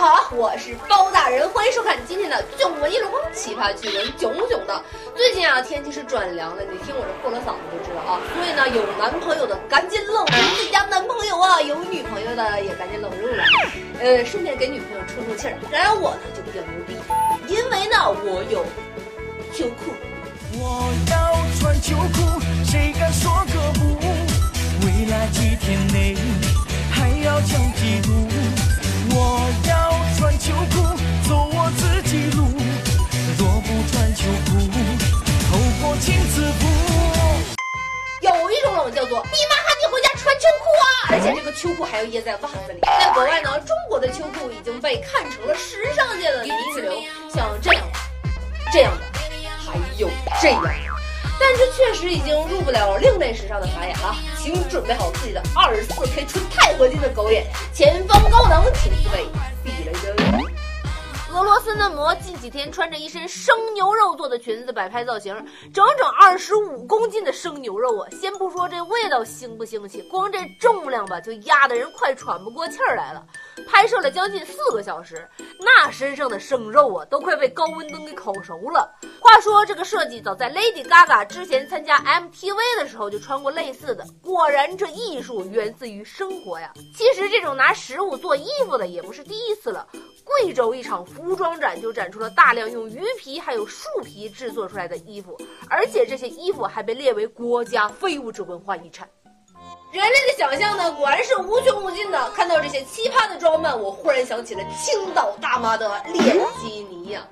好我是包大人，欢迎收看今天的囧闻一箩筐，奇葩趣闻囧囧的。最近啊，天气是转凉了，你听我这破了嗓子就知道啊。所以呢，有男朋友的赶紧冷住自己家男朋友啊，有女朋友的也赶紧冷住了，呃，顺便给女朋友出出气儿。然而我呢就比较牛逼，因为呢我有秋裤。我要穿秋裤，谁敢说个不？未来几天内秋裤还要掖在袜子里。在国外呢，中国的秋裤已经被看成了时尚界的泥石流，像这样的、这样的，还有这样的。但这确实已经入不了另类时尚的法眼了，请准备好自己的二十四 K 纯钛合金的狗眼，前方高能，请各位避雷针。俄罗斯嫩模近几天穿着一身生牛肉做的裙子摆拍造型，整整二十五公斤的生牛肉啊！先不说这味道腥不腥气，光这重量吧，就压得人快喘不过气儿来了。拍摄了将近四个小时，那身上的生肉啊，都快被高温灯给烤熟了。话说这个设计早在 Lady Gaga 之前参加 MTV 的时候就穿过类似的，果然这艺术源自于生活呀。其实这种拿食物做衣服的也不是第一次了，贵州一场服装展就展出了大量用鱼皮还有树皮制作出来的衣服，而且这些衣服还被列为国家非物质文化遗产。人类的想象呢，果然是无穷无尽的。看到这些奇葩的装扮，我忽然想起了青岛大妈的脸基尼呀。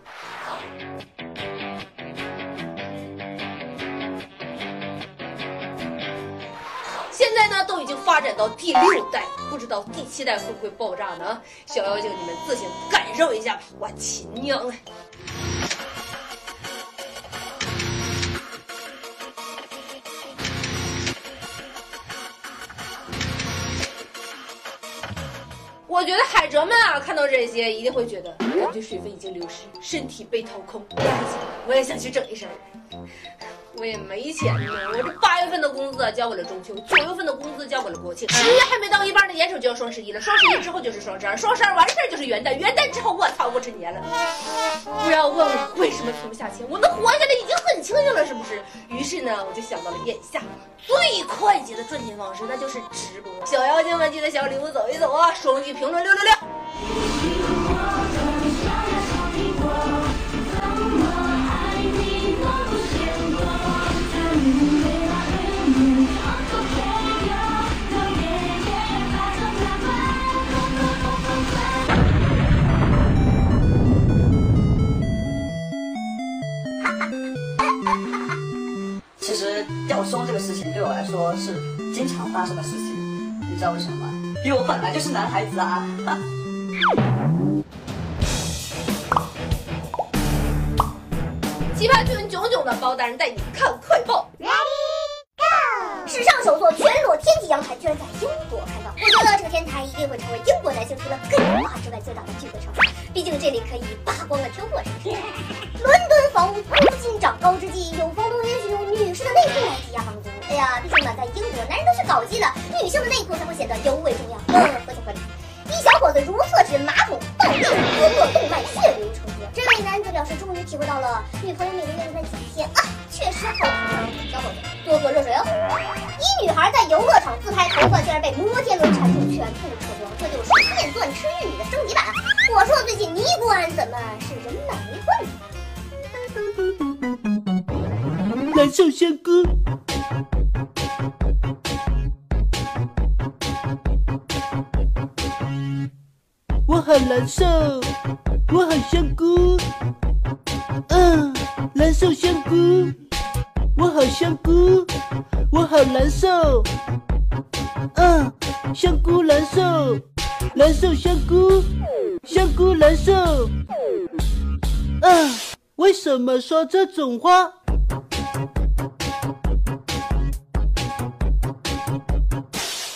现在呢，都已经发展到第六代，不知道第七代会不会爆炸呢？小妖精，你们自行感受一下吧。我亲娘哎！我觉得海哲们啊，看到这些一定会觉得，感觉水分已经流失，身体被掏空。我也想去整一身。我也没钱呢，我这八月份的工资啊交给了中秋，九月份的工资交给了国庆，十月还没到一半呢，眼瞅就要双十一了，双十一之后就是双十二，双十二完事儿就是元旦，元旦之后我操过春节了。不要问我为什么存不下钱，我能活下来已经很庆幸了，是不是？于是呢，我就想到了眼下最快捷的赚钱方式，那就是直播。小妖精们记得小礼物走一走啊，双击评论六六六。其实掉胸这个事情对我来说是经常发生的事情，你知道为什么吗？因为我本来就是男孩子啊。奇葩趣闻囧囧的包大人带你看快报，Ready Go！。史上首座全裸天际阳台居然在英国开放，我觉得这个天台一定会成为英国男性除了根华之外最大的聚合场，毕竟这里可以扒光了挑货，呀，毕竟呢，在英国男人都是搞基的，女性的内裤才会显得尤为重要。嗯，合情合理。一小伙子如厕纸、马桶、暴力、胳膊动脉血流成河。这位男子表示，终于体会到了女朋友每个月的那几天啊，确实好疼。小伙子，多喝热水哦。一女孩在游乐场自拍，头发竟然被摩天轮缠住，全部扯光，这就是电钻吃玉米的升级版。我说最近尼姑庵怎么是人满为患？蓝瘦香菇。好难受，我好香菇，嗯，难受香菇，我好香菇，我好难受，嗯，香菇难受，难受香菇，香菇难受，嗯，为什么说这种话？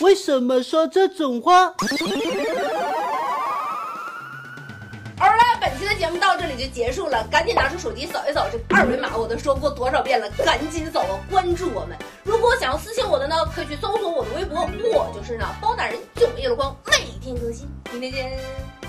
为什么说这种话？就结束了，赶紧拿出手机扫一扫这二维码，我都说过多少遍了，赶紧扫啊，关注我们。如果想要私信我的呢，可以去搜索我的微博，我就是呢包大人囧一箩筐，每天更新，明天见。